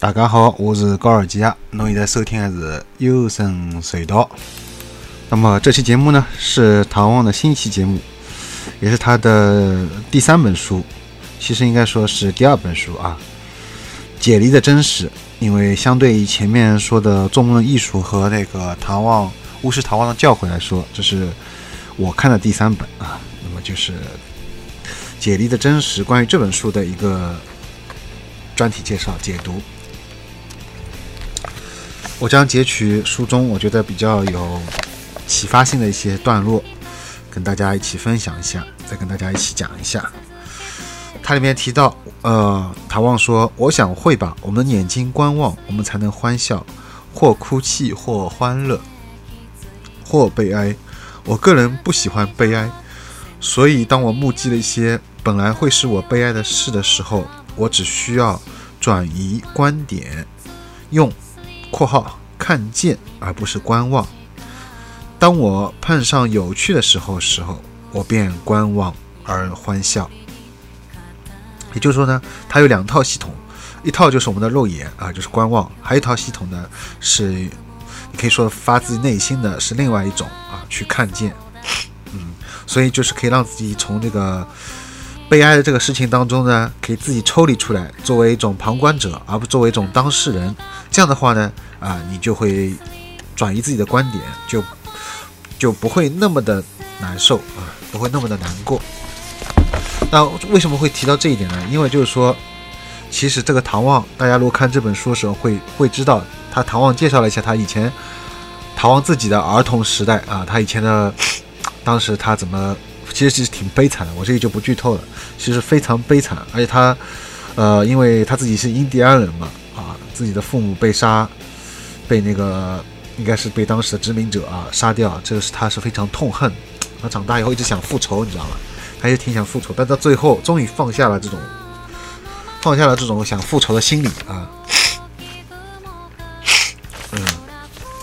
大家好，我是高尔基亚，侬现在收听的是幽深隧道。那么这期节目呢，是唐望的新期节目，也是他的第三本书，其实应该说是第二本书啊，《解离的真实》。因为相对于前面说的《做梦的艺术》和那个唐望巫师唐望的教诲来说，这是我看的第三本啊。那么就是《解离的真实》关于这本书的一个专题介绍解读。我将截取书中我觉得比较有启发性的一些段落，跟大家一起分享一下，再跟大家一起讲一下。它里面提到，呃，塔旺说：“我想会吧，我们的眼睛观望，我们才能欢笑，或哭泣，或欢乐，或悲哀。我个人不喜欢悲哀，所以当我目击了一些本来会使我悲哀的事的时候，我只需要转移观点，用。”括号看见而不是观望。当我碰上有趣的时候，时候我便观望而欢笑。也就是说呢，它有两套系统，一套就是我们的肉眼啊，就是观望；还有一套系统呢，是你可以说发自内心的是另外一种啊，去看见。嗯，所以就是可以让自己从这个悲哀的这个事情当中呢，可以自己抽离出来，作为一种旁观者，而不作为一种当事人。这样的话呢，啊，你就会转移自己的观点，就就不会那么的难受啊，不会那么的难过。那为什么会提到这一点呢？因为就是说，其实这个唐望，大家如果看这本书的时候，会会知道，他唐望介绍了一下他以前唐望自己的儿童时代啊，他以前的当时他怎么，其实是挺悲惨的。我这里就不剧透了，其实非常悲惨，而且他呃，因为他自己是印第安人嘛。啊自己的父母被杀，被那个应该是被当时的殖民者啊杀掉，这个是他是非常痛恨。他长大以后一直想复仇，你知道吗？他也挺想复仇，但到最后终于放下了这种放下了这种想复仇的心理啊。嗯，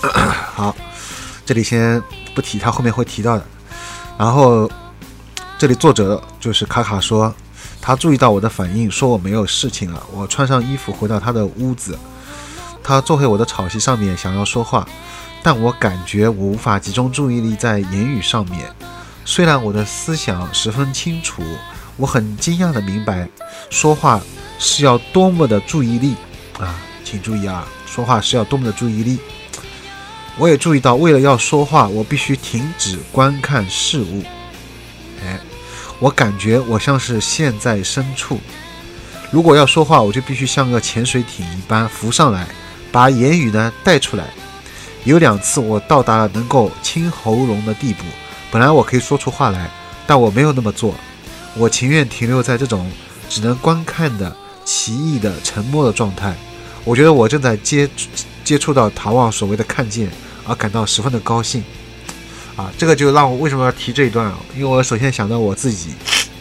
好，这里先不提，他后面会提到的。然后这里作者就是卡卡说。他注意到我的反应，说我没有事情了。我穿上衣服回到他的屋子，他坐回我的草席上面，想要说话，但我感觉我无法集中注意力在言语上面。虽然我的思想十分清楚，我很惊讶的明白，说话是要多么的注意力啊！请注意啊，说话是要多么的注意力。我也注意到，为了要说话，我必须停止观看事物。我感觉我像是陷在深处，如果要说话，我就必须像个潜水艇一般浮上来，把言语呢带出来。有两次我到达了能够清喉咙的地步，本来我可以说出话来，但我没有那么做，我情愿停留在这种只能观看的奇异的沉默的状态。我觉得我正在接接触到塔望所谓的看见，而感到十分的高兴。啊，这个就让我为什么要提这一段啊？因为我首先想到我自己，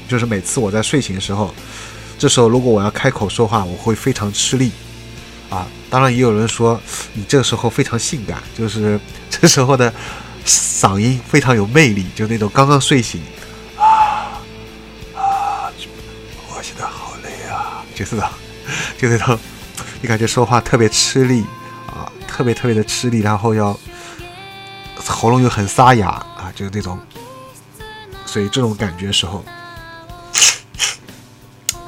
就是每次我在睡醒的时候，这时候如果我要开口说话，我会非常吃力。啊，当然也有人说你这时候非常性感，就是 这时候的嗓音非常有魅力，就那种刚刚睡醒啊啊，我现在好累啊，就是的，就那种你感觉说话特别吃力啊，特别特别的吃力，然后要。喉咙又很沙哑啊，就是那种，所以这种感觉时候。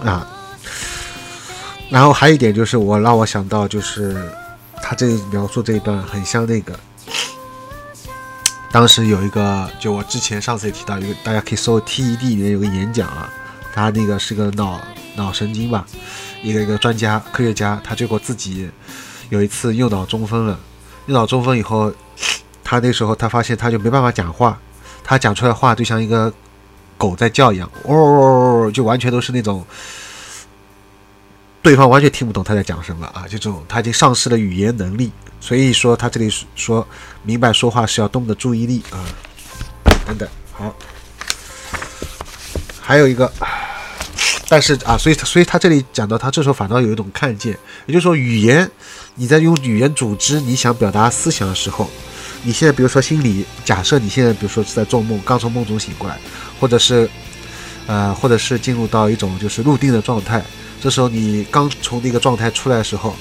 啊，然后还有一点就是我让我想到就是他这描述这一段很像那个，当时有一个就我之前上次也提到一个，大家可以搜 TED 里面有个演讲啊，他那个是个脑脑神经吧，一个一个专家科学家，他结果自己有一次右脑中风了，右脑中风以后。他那时候，他发现他就没办法讲话，他讲出来话就像一个狗在叫一样，哦，就完全都是那种对方完全听不懂他在讲什么啊，这种他已经丧失了语言能力，所以说他这里说明白说话是要动的注意力啊，等等，好，还有一个，但是啊，所以所以他这里讲到他这时候反倒有一种看见，也就是说语言你在用语言组织你想表达思想的时候，你现在比如说心里假设你现在比如说是在做梦，刚从梦中醒过来，或者是呃或者是进入到一种就是入定的状态。这时候你刚从那个状态出来的时候，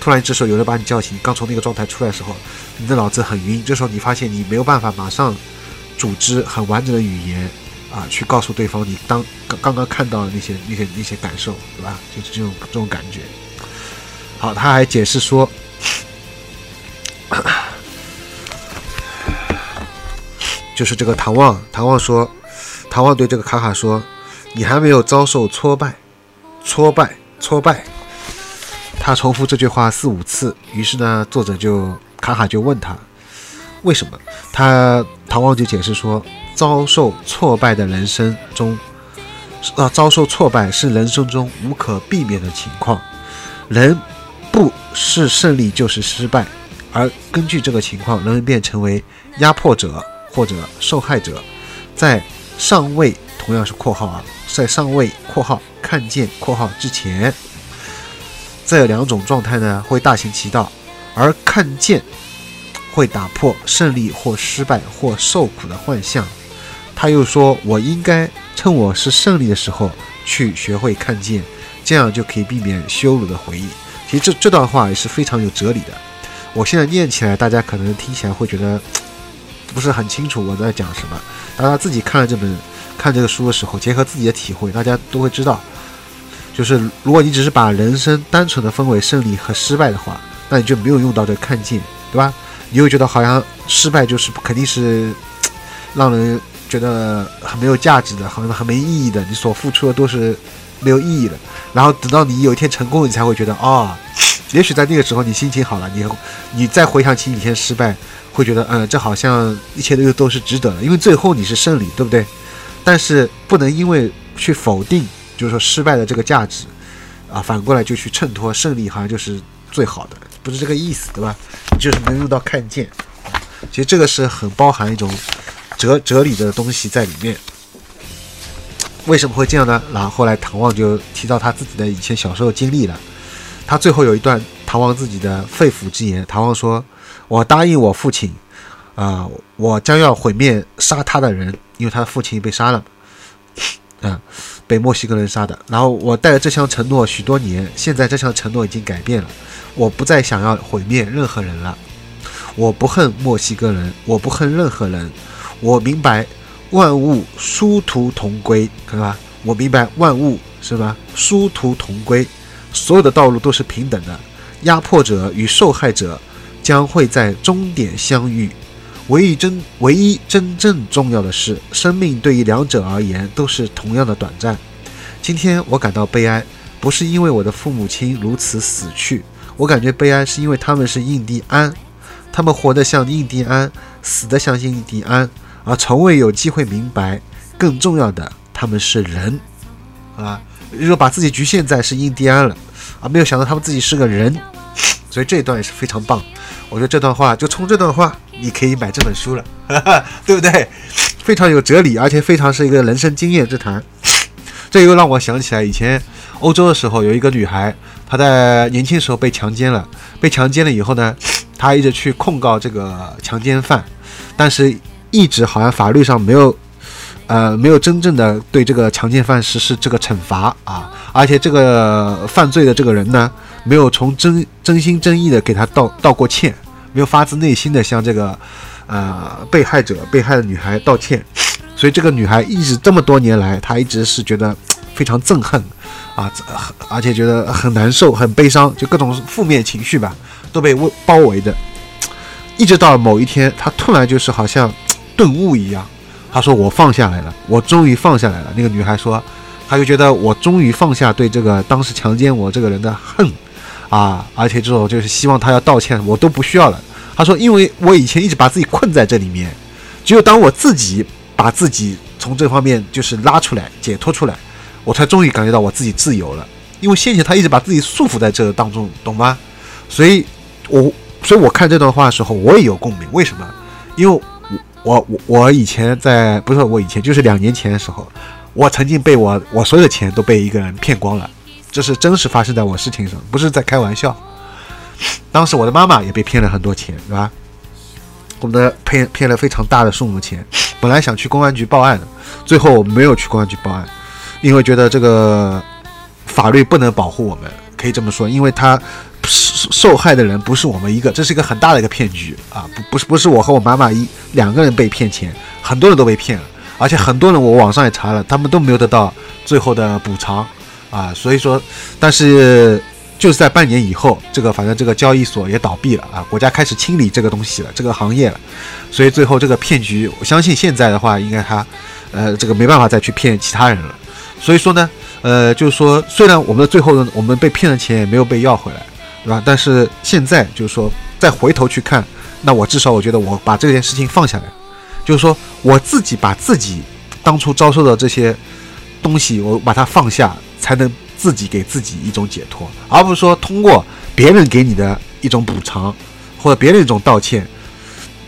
突然这时候有人把你叫醒，刚从那个状态出来的时候，你的脑子很晕。这时候你发现你没有办法马上组织很完整的语言啊，去告诉对方你当刚刚刚看到的那些那些那些感受，对吧？就是这种这种感觉。好，他还解释说，就是这个唐望，唐望说，唐望对这个卡卡说，你还没有遭受挫败。挫败，挫败。他重复这句话四五次，于是呢，作者就卡卡就问他为什么？他唐望就解释说，遭受挫败的人生中，啊，遭受挫败是人生中无可避免的情况。人不是胜利就是失败，而根据这个情况，人们便成为压迫者或者受害者。在上位，同样是括号啊，在上位括号。看见（括号之前）这两种状态呢，会大行其道，而看见会打破胜利或失败或受苦的幻象。他又说：“我应该趁我是胜利的时候去学会看见，这样就可以避免羞辱的回忆。”其实这这段话也是非常有哲理的。我现在念起来，大家可能听起来会觉得不是很清楚我在讲什么。大家自己看了这本看这个书的时候，结合自己的体会，大家都会知道。就是如果你只是把人生单纯的分为胜利和失败的话，那你就没有用到这看见，对吧？你会觉得好像失败就是肯定是让人觉得很没有价值的，好像很没意义的，你所付出的都是没有意义的。然后等到你有一天成功，你才会觉得啊，也许在那个时候你心情好了，你你再回想起以前失败，会觉得嗯，这好像一切都都是值得的，因为最后你是胜利，对不对？但是不能因为去否定。就是说失败的这个价值，啊，反过来就去衬托胜利，好像就是最好的，不是这个意思，对吧？就是能用到看见，其实这个是很包含一种哲哲理的东西在里面。为什么会这样呢？然后后来唐望就提到他自己的以前小时候经历了，他最后有一段唐望自己的肺腑之言。唐望说：“我答应我父亲，啊，我将要毁灭杀他的人，因为他的父亲被杀了，啊。”被墨西哥人杀的。然后我带着这项承诺许多年，现在这项承诺已经改变了，我不再想要毁灭任何人了。我不恨墨西哥人，我不恨任何人。我明白万物殊途同归，看到吧？我明白万物是吧？殊途同归，所有的道路都是平等的。压迫者与受害者将会在终点相遇。唯一真唯一真正重要的是，生命对于两者而言都是同样的短暂。今天我感到悲哀，不是因为我的父母亲如此死去，我感觉悲哀是因为他们是印第安，他们活得像印第安，死得像印第安，而从未有机会明白，更重要的，他们是人，啊，如果把自己局限在是印第安了，而没有想到他们自己是个人，所以这一段也是非常棒。我觉得这段话就冲这段话。你可以买这本书了，对不对？非常有哲理，而且非常是一个人生经验之谈。这又让我想起来，以前欧洲的时候，有一个女孩，她在年轻时候被强奸了。被强奸了以后呢，她一直去控告这个强奸犯，但是一直好像法律上没有，呃，没有真正的对这个强奸犯实施这个惩罚啊。而且这个犯罪的这个人呢，没有从真真心真意的给他道道过歉。没有发自内心的向这个，呃，被害者、被害的女孩道歉，所以这个女孩一直这么多年来，她一直是觉得非常憎恨，啊，而且觉得很难受、很悲伤，就各种负面情绪吧，都被包围的。一直到某一天，她突然就是好像顿悟一样，她说：“我放下来了，我终于放下来了。”那个女孩说：“她就觉得我终于放下对这个当时强奸我这个人的恨。”啊，而且这种就是希望他要道歉，我都不需要了。他说，因为我以前一直把自己困在这里面，只有当我自己把自己从这方面就是拉出来、解脱出来，我才终于感觉到我自己自由了。因为先前他一直把自己束缚在这当中，懂吗？所以，我所以我看这段话的时候，我也有共鸣。为什么？因为我我我我以前在不是我以前就是两年前的时候，我曾经被我我所有的钱都被一个人骗光了，这是真实发生在我事情上，不是在开玩笑。当时我的妈妈也被骗了很多钱，是吧？我们的骗骗了非常大的数目钱，本来想去公安局报案的，最后我没有去公安局报案，因为觉得这个法律不能保护我们，可以这么说，因为他受受害的人不是我们一个，这是一个很大的一个骗局啊！不不是不是我和我妈妈一两个人被骗钱，很多人都被骗了，而且很多人我网上也查了，他们都没有得到最后的补偿啊！所以说，但是。就是在半年以后，这个反正这个交易所也倒闭了啊，国家开始清理这个东西了，这个行业了，所以最后这个骗局，我相信现在的话，应该他，呃，这个没办法再去骗其他人了。所以说呢，呃，就是说，虽然我们的最后我们被骗的钱也没有被要回来，对吧？但是现在就是说，再回头去看，那我至少我觉得我把这件事情放下来，就是说我自己把自己当初遭受的这些东西，我把它放下，才能。自己给自己一种解脱，而不是说通过别人给你的一种补偿，或者别人一种道歉，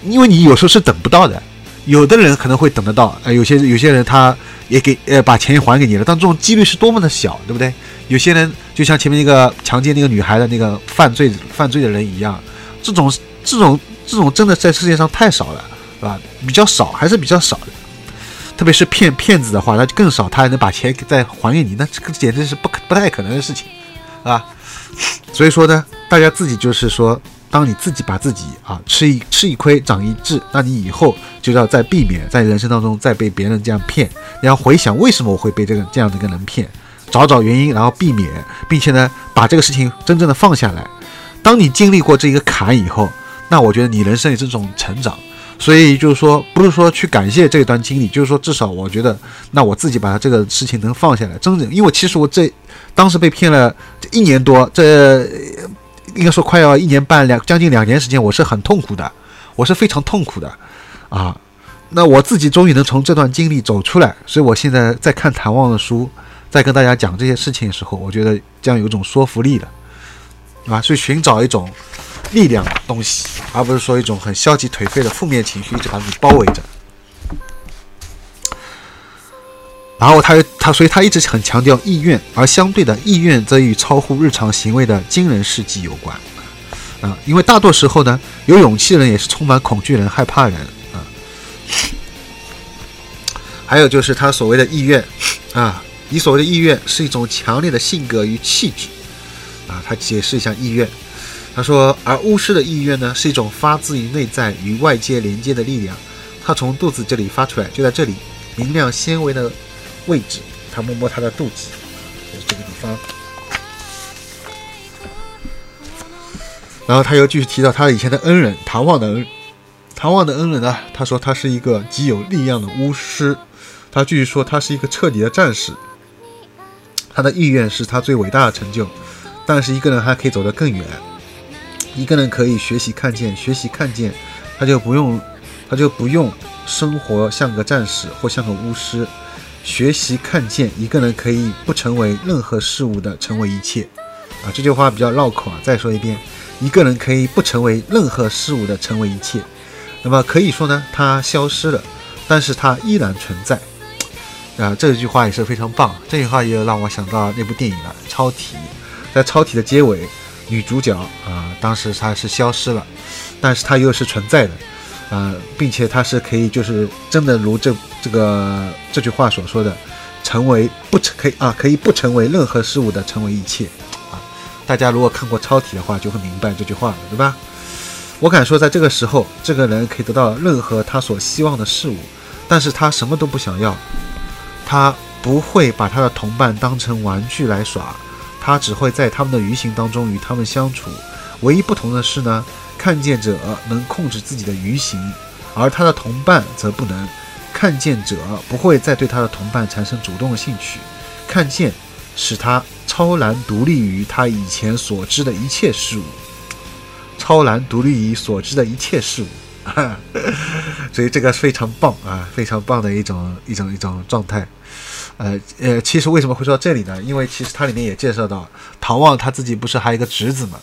因为你有时候是等不到的。有的人可能会等得到，呃，有些有些人他也给呃把钱还给你了，但这种几率是多么的小，对不对？有些人就像前面那个强奸那个女孩的那个犯罪犯罪的人一样，这种这种这种真的在世界上太少了，是吧？比较少，还是比较少的。特别是骗骗子的话，那就更少，他还能把钱再还给你，那这个简直是不可不太可能的事情，啊，所以说呢，大家自己就是说，当你自己把自己啊吃一吃一亏长一智，那你以后就要再避免在人生当中再被别人这样骗，你要回想为什么我会被这个这样的一个人骗，找找原因，然后避免，并且呢，把这个事情真正的放下来。当你经历过这一个坎以后，那我觉得你人生也是这种成长。所以就是说，不是说去感谢这段经历，就是说至少我觉得，那我自己把这个事情能放下来，真正，因为其实我这当时被骗了这一年多，这应该说快要一年半两将近两年时间，我是很痛苦的，我是非常痛苦的啊。那我自己终于能从这段经历走出来，所以我现在在看谭望的书，在跟大家讲这些事情的时候，我觉得这样有一种说服力了，啊，所以寻找一种。力量的东西，而不是说一种很消极颓废的负面情绪一直把你包围着。然后他又他，所以他一直很强调意愿，而相对的意愿则与超乎日常行为的惊人事迹有关。啊，因为大多时候呢，有勇气的人也是充满恐惧人、害怕人啊。还有就是他所谓的意愿啊，你所谓的意愿是一种强烈的性格与气质啊。他解释一下意愿。他说，而巫师的意愿呢，是一种发自于内在与外界连接的力量，它从肚子这里发出来，就在这里，明亮纤维的位置。他摸摸他的肚子，就是这个地方。然后他又继续提到他以前的恩人唐望的恩，唐望的恩人呢，他说他是一个极有力量的巫师，他继续说他是一个彻底的战士，他的意愿是他最伟大的成就，但是一个人还可以走得更远。一个人可以学习看见，学习看见，他就不用，他就不用生活像个战士或像个巫师。学习看见，一个人可以不成为任何事物的成为一切。啊，这句话比较绕口啊，再说一遍，一个人可以不成为任何事物的成为一切。那么可以说呢，他消失了，但是他依然存在。啊，这句话也是非常棒。这句话也让我想到那部电影了，《超体》。在《超体》的结尾。女主角啊，当时她是消失了，但是她又是存在的，啊，并且她是可以，就是真的如这这个这句话所说的，成为不成可以啊，可以不成为任何事物的成为一切啊。大家如果看过超体的话，就会明白这句话了，对吧？我敢说，在这个时候，这个人可以得到任何他所希望的事物，但是他什么都不想要，他不会把他的同伴当成玩具来耍。他只会在他们的鱼行当中与他们相处，唯一不同的是呢，看见者能控制自己的鱼行，而他的同伴则不能。看见者不会再对他的同伴产生主动的兴趣，看见使他超然独立于他以前所知的一切事物，超然独立于所知的一切事物。所以这个非常棒啊，非常棒的一种一种一种状态。呃呃，其实为什么会说到这里呢？因为其实它里面也介绍到，唐望他自己不是还有一个侄子嘛？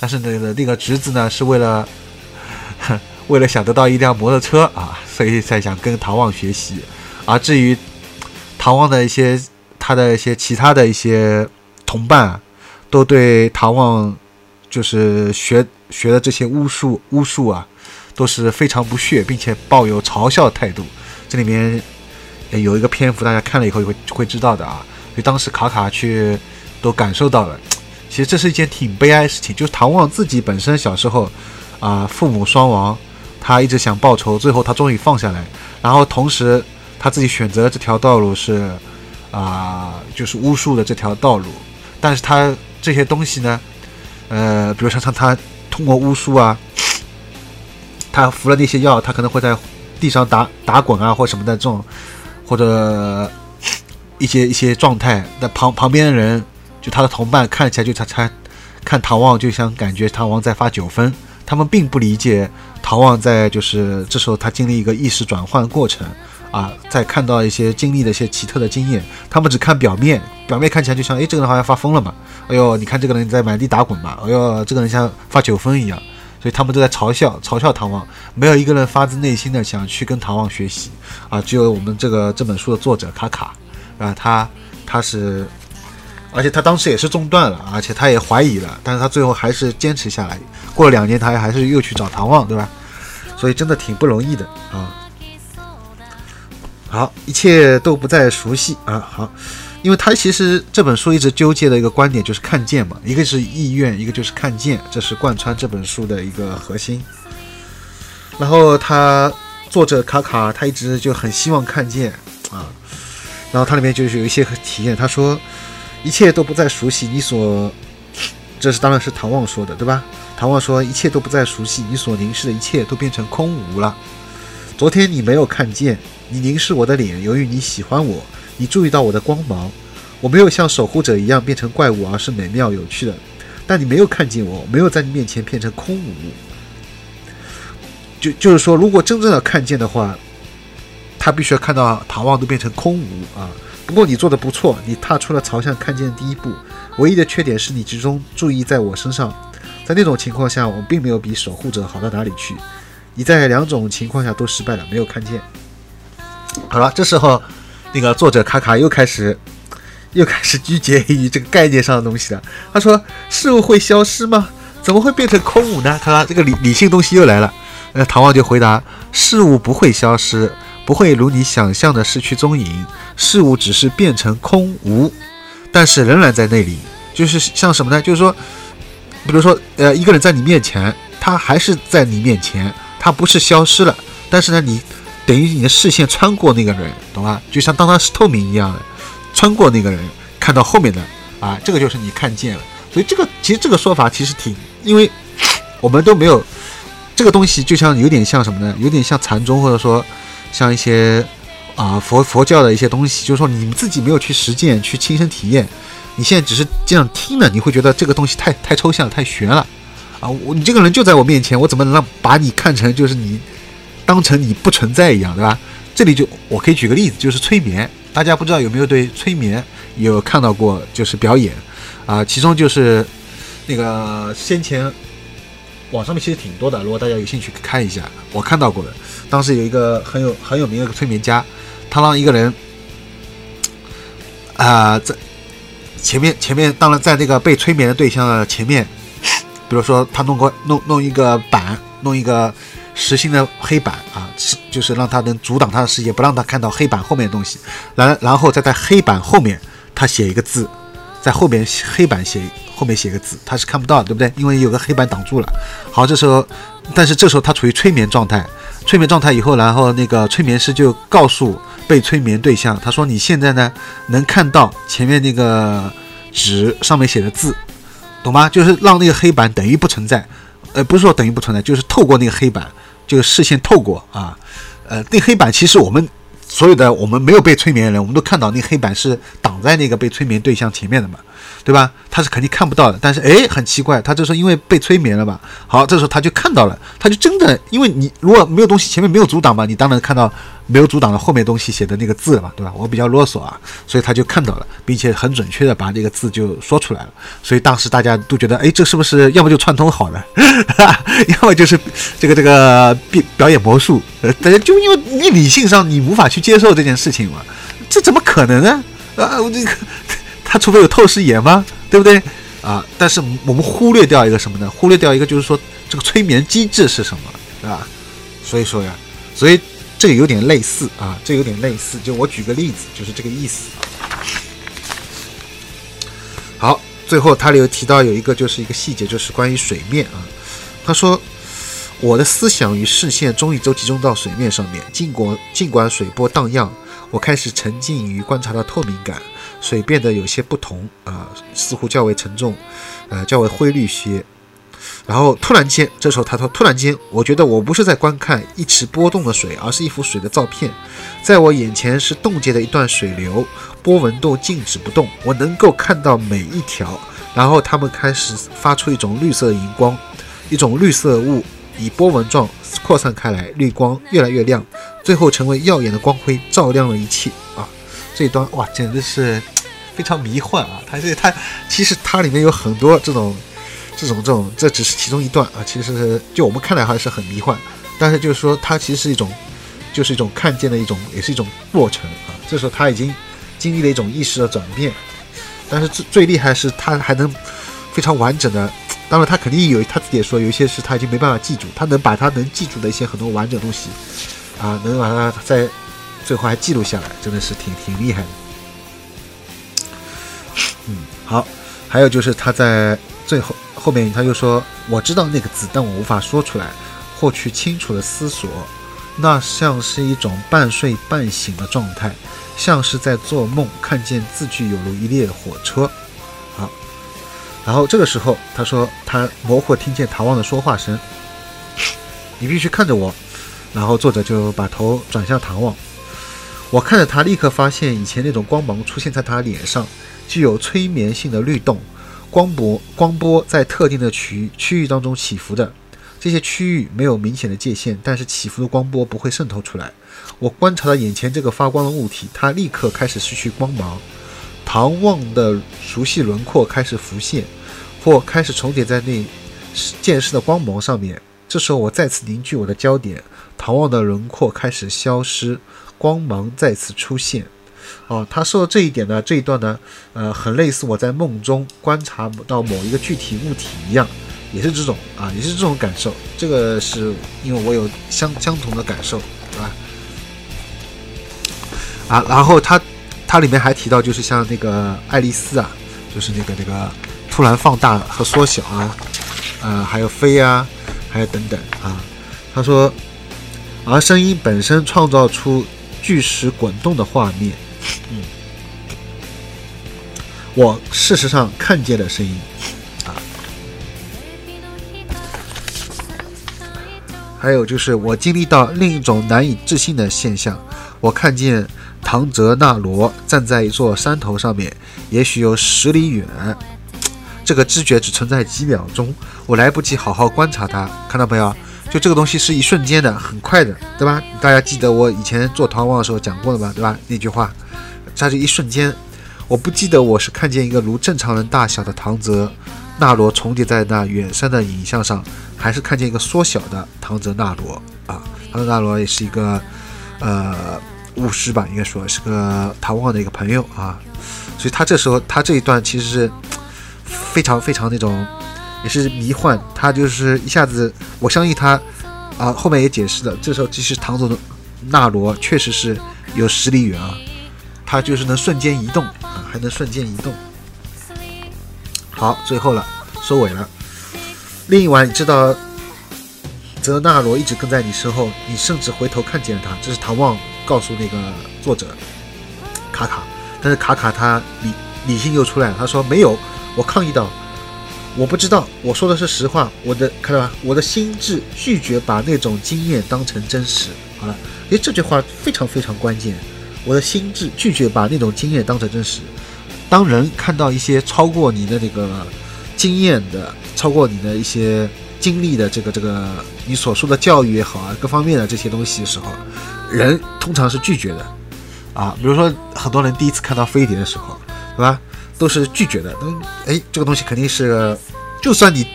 但是那个那个侄子呢，是为了 为了想得到一辆摩托车啊，所以才想跟唐望学习。而至于唐望的一些他的一些其他的一些同伴，都对唐望就是学学的这些巫术巫术啊，都是非常不屑，并且抱有嘲笑态度。这里面。有一个篇幅，大家看了以后会会知道的啊。所以当时卡卡去都感受到了，其实这是一件挺悲哀的事情。就是唐望自己本身小时候啊，父母双亡，他一直想报仇，最后他终于放下来。然后同时他自己选择这条道路是啊，就是巫术的这条道路。但是他这些东西呢，呃，比如像像他通过巫术啊，他服了那些药，他可能会在地上打打滚啊，或什么的这种。或者一些一些状态，那旁旁边的人，就他的同伴看起来就他他看唐望就像感觉唐望在发酒疯，他们并不理解唐望在就是这时候他经历一个意识转换过程啊，在看到一些经历的一些奇特的经验，他们只看表面，表面看起来就像哎这个人好像发疯了嘛，哎呦你看这个人在满地打滚嘛，哎呦这个人像发酒疯一样。所以他们都在嘲笑嘲笑唐望，没有一个人发自内心的想去跟唐望学习啊！只有我们这个这本书的作者卡卡，啊，他他是，而且他当时也是中断了，而且他也怀疑了，但是他最后还是坚持下来。过了两年，他还是又去找唐望，对吧？所以真的挺不容易的啊！好，一切都不再熟悉啊！好。因为他其实这本书一直纠结的一个观点就是看见嘛，一个是意愿，一个就是看见，这是贯穿这本书的一个核心。然后他作者卡卡他一直就很希望看见啊，然后他里面就是有一些体验，他说一切都不再熟悉，你所这是当然是唐望说的对吧？唐望说一切都不再熟悉，你所凝视的一切都变成空无了。昨天你没有看见，你凝视我的脸，由于你喜欢我。你注意到我的光芒，我没有像守护者一样变成怪物，而是美妙有趣的。但你没有看见我，没有在你面前变成空无。就就是说，如果真正的看见的话，他必须要看到唐望都变成空无啊。不过你做的不错，你踏出了朝向看见的第一步。唯一的缺点是你集中注意在我身上，在那种情况下，我并没有比守护者好到哪里去。你在两种情况下都失败了，没有看见。好了，这时候。那个作者卡卡又开始，又开始纠结于这个概念上的东西了。他说：“事物会消失吗？怎么会变成空无呢？”他这个理理性东西又来了。呃，唐望就回答：“事物不会消失，不会如你想象的失去踪影。事物只是变成空无，但是仍然在那里。就是像什么呢？就是说，比如说，呃，一个人在你面前，他还是在你面前，他不是消失了，但是呢，你。”等于你的视线穿过那个人，懂吧？就像当他是透明一样的，穿过那个人，看到后面的啊，这个就是你看见了。所以这个其实这个说法其实挺，因为 我们都没有这个东西，就像有点像什么呢？有点像禅宗，或者说像一些啊佛佛教的一些东西，就是说你们自己没有去实践、去亲身体验，你现在只是这样听了，你会觉得这个东西太太抽象、太玄了啊！我你这个人就在我面前，我怎么能让把你看成就是你？当成你不存在一样，对吧？这里就我可以举个例子，就是催眠。大家不知道有没有对催眠有看到过，就是表演啊，其中就是那个先前网上面其实挺多的，如果大家有兴趣看一下，我看到过的。当时有一个很有很有名的一个催眠家，他让一个人啊在前面前面，当然在那个被催眠的对象的前面，比如说他弄个弄弄一个板，弄一个。实心的黑板啊，是就是让他能阻挡他的视野，不让他看到黑板后面的东西。然然后再在黑板后面，他写一个字，在后面黑板写后面写一个字，他是看不到，对不对？因为有个黑板挡住了。好，这时候，但是这时候他处于催眠状态，催眠状态以后，然后那个催眠师就告诉被催眠对象，他说：“你现在呢，能看到前面那个纸上面写的字，懂吗？就是让那个黑板等于不存在，呃，不是说等于不存在，就是透过那个黑板。”就视线透过啊，呃，那黑板其实我们所有的我们没有被催眠的人，我们都看到那黑板是挡在那个被催眠对象前面的嘛。对吧？他是肯定看不到的。但是哎，很奇怪，他这时候因为被催眠了吧？好，这时候他就看到了，他就真的，因为你如果没有东西，前面没有阻挡嘛，你当然看到没有阻挡的后面东西写的那个字嘛，对吧？我比较啰嗦啊，所以他就看到了，并且很准确的把那个字就说出来了。所以当时大家都觉得，哎，这是不是要么就串通好了，要么就是这个这个表表演魔术？呃，大家就因为你理性上你无法去接受这件事情嘛，这怎么可能呢？啊，我这个他除非有透视眼吗？对不对？啊，但是我们忽略掉一个什么呢？忽略掉一个就是说这个催眠机制是什么，啊？所以说呀，所以这个有点类似啊，这有点类似。就我举个例子，就是这个意思。好，最后他有提到有一个就是一个细节，就是关于水面啊。他说，我的思想与视线终于都集中到水面上面，尽管尽管水波荡漾，我开始沉浸于观察到透明感。水变得有些不同啊，似乎较为沉重，呃，较为灰绿些。然后突然间，这时候他说：“突然间，我觉得我不是在观看一池波动的水，而是一幅水的照片。在我眼前是冻结的一段水流，波纹都静止不动，我能够看到每一条。然后它们开始发出一种绿色荧光，一种绿色雾以波纹状扩散开来，绿光越来越亮，最后成为耀眼的光辉，照亮了一切啊。”这一段哇，简直是非常迷幻啊！它这它其实它里面有很多这种这种这种，这只是其中一段啊。其实就我们看来还是很迷幻，但是就是说它其实是一种就是一种看见的一种，也是一种过程啊。这时候他已经经历了一种意识的转变，但是最最厉害是他还能非常完整的，当然他肯定有他自己也说有一些是他已经没办法记住，他能把他能记住的一些很多完整东西啊，能把它在。最后还记录下来，真的是挺挺厉害的。嗯，好，还有就是他在最后后面他又说：“我知道那个字，但我无法说出来，或去清楚的思索。那像是一种半睡半醒的状态，像是在做梦，看见字句有如一列火车。”好，然后这个时候他说他模糊听见唐望的说话声：“你必须看着我。”然后作者就把头转向唐望。我看着他，立刻发现以前那种光芒出现在他脸上，具有催眠性的律动，光波光波在特定的区区域当中起伏的，这些区域没有明显的界限，但是起伏的光波不会渗透出来。我观察到眼前这个发光的物体，它立刻开始失去光芒，唐望的熟悉轮廓开始浮现，或开始重叠在那见识的光芒上面。这时候我再次凝聚我的焦点，唐望的轮廓开始消失。光芒再次出现，哦，他说的这一点呢，这一段呢，呃，很类似我在梦中观察到某一个具体物体一样，也是这种啊，也是这种感受。这个是因为我有相相同的感受，对吧？啊，然后他他里面还提到，就是像那个爱丽丝啊，就是那个那个突然放大和缩小啊，呃，还有飞啊，还有等等啊，他说，而声音本身创造出。巨石滚动的画面，嗯，我事实上看见了声音，啊，还有就是我经历到另一种难以置信的现象，我看见唐泽纳罗站在一座山头上面，也许有十里远，这个知觉只存在几秒钟，我来不及好好观察他，看到没有？就这个东西是一瞬间的，很快的，对吧？大家记得我以前做逃亡的时候讲过的吧，对吧？那句话，在这一瞬间，我不记得我是看见一个如正常人大小的唐泽纳罗重叠在那远山的影像上，还是看见一个缩小的唐泽纳罗啊？唐泽纳罗也是一个呃巫师吧，应该说是个逃亡的一个朋友啊。所以他这时候他这一段其实是非常非常那种。也是迷幻，他就是一下子，我相信他，啊，后面也解释了，这时候其实唐总的纳罗确实是有十里远啊，他就是能瞬间移动啊，还能瞬间移动。好，最后了，收尾了。另一晚，你知道，泽纳罗一直跟在你身后，你甚至回头看见了他，这是唐望告诉那个作者卡卡，但是卡卡他理理性又出来了，他说没有，我抗议道。我不知道，我说的是实话。我的看到吧，我的心智拒绝把那种经验当成真实。好了，诶，这句话非常非常关键。我的心智拒绝把那种经验当成真实。当人看到一些超过你的那个经验的、超过你的一些经历的这个这个你所说的教育也好啊，各方面的这些东西的时候，人通常是拒绝的啊。比如说，很多人第一次看到飞碟的时候，对吧？都是拒绝的。嗯，哎，这个东西肯定是，就算你，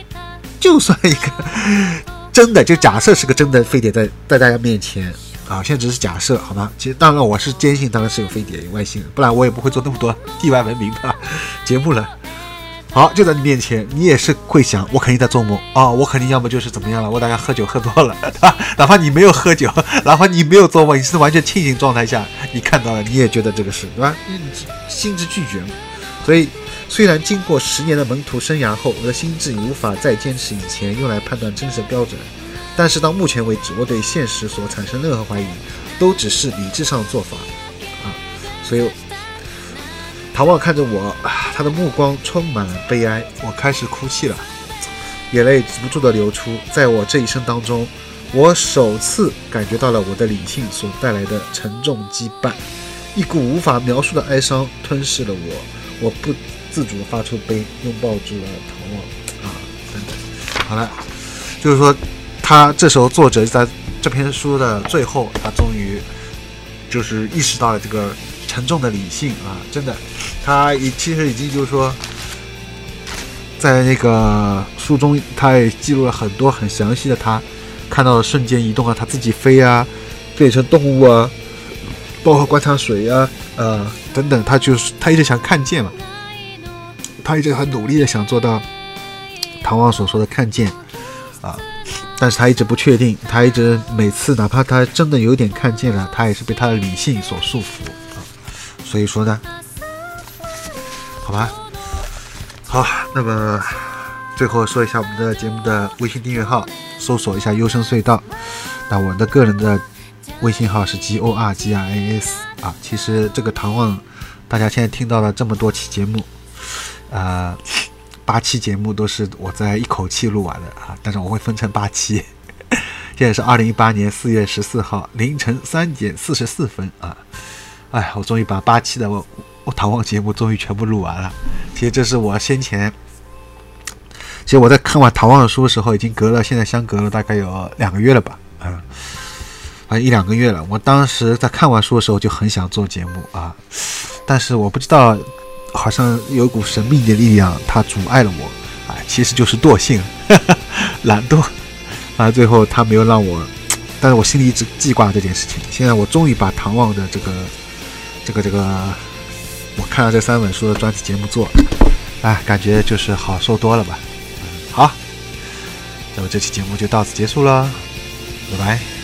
就算一个真的，就假设是个真的飞碟在在大家面前啊，现在只是假设，好吗？其实当然我是坚信，当然是有飞碟、有外星人，不然我也不会做那么多地外文明的 节目了。好，就在你面前，你也是会想，我肯定在做梦啊，我肯定要么就是怎么样了，我大概喝酒喝多了，哪怕你没有喝酒，哪怕你没有做梦，你是完全清醒状态下，你看到了，你也觉得这个是，对吧？你心知拒绝嘛。所以，虽然经过十年的门徒生涯后，我的心智已无法再坚持以前用来判断真实的标准，但是到目前为止，我对现实所产生任何怀疑，都只是理智上的做法啊。所以，唐望看着我，他的目光充满了悲哀，我开始哭泣了，眼泪止不住的流出。在我这一生当中，我首次感觉到了我的理性所带来的沉重羁绊，一股无法描述的哀伤吞噬了我。我不自主的发出悲，拥抱住了唐望啊，等等。好了，就是说，他这时候作者在这篇书的最后，他终于就是意识到了这个沉重的理性啊，真的，他已其实已经就是说，在那个书中，他也记录了很多很详细的他看到的瞬间移动啊，他自己飞啊，变成动物啊，包括观察水啊，呃。等等，他就是他一直想看见嘛，他一直很努力的想做到唐望所说的看见。啊，但是他一直不确定，他一直每次哪怕他真的有点看见了，他也是被他的理性所束缚。啊，所以说呢，好吧，好，那么最后说一下我们的节目的微信订阅号，搜索一下优生隧道，那我的个人的。微信号是 G O R G R A S 啊，其实这个唐望，大家现在听到了这么多期节目，呃，八期节目都是我在一口气录完的啊，但是我会分成八期。现在是二零一八年四月十四号凌晨三点四十四分啊，哎，我终于把八期的我我唐望节目终于全部录完了。其实这是我先前，其实我在看完唐望的书的时候，已经隔了现在相隔了大概有两个月了吧，嗯。啊，一两个月了。我当时在看完书的时候就很想做节目啊，但是我不知道，好像有股神秘的力量，它阻碍了我。啊，其实就是惰性，懒惰。啊，最后他没有让我，但是我心里一直记挂这件事情。现在我终于把唐望的这个、这个、这个，我看了这三本书的专题节目做，哎，感觉就是好受多了吧。好，那么这期节目就到此结束了，拜拜。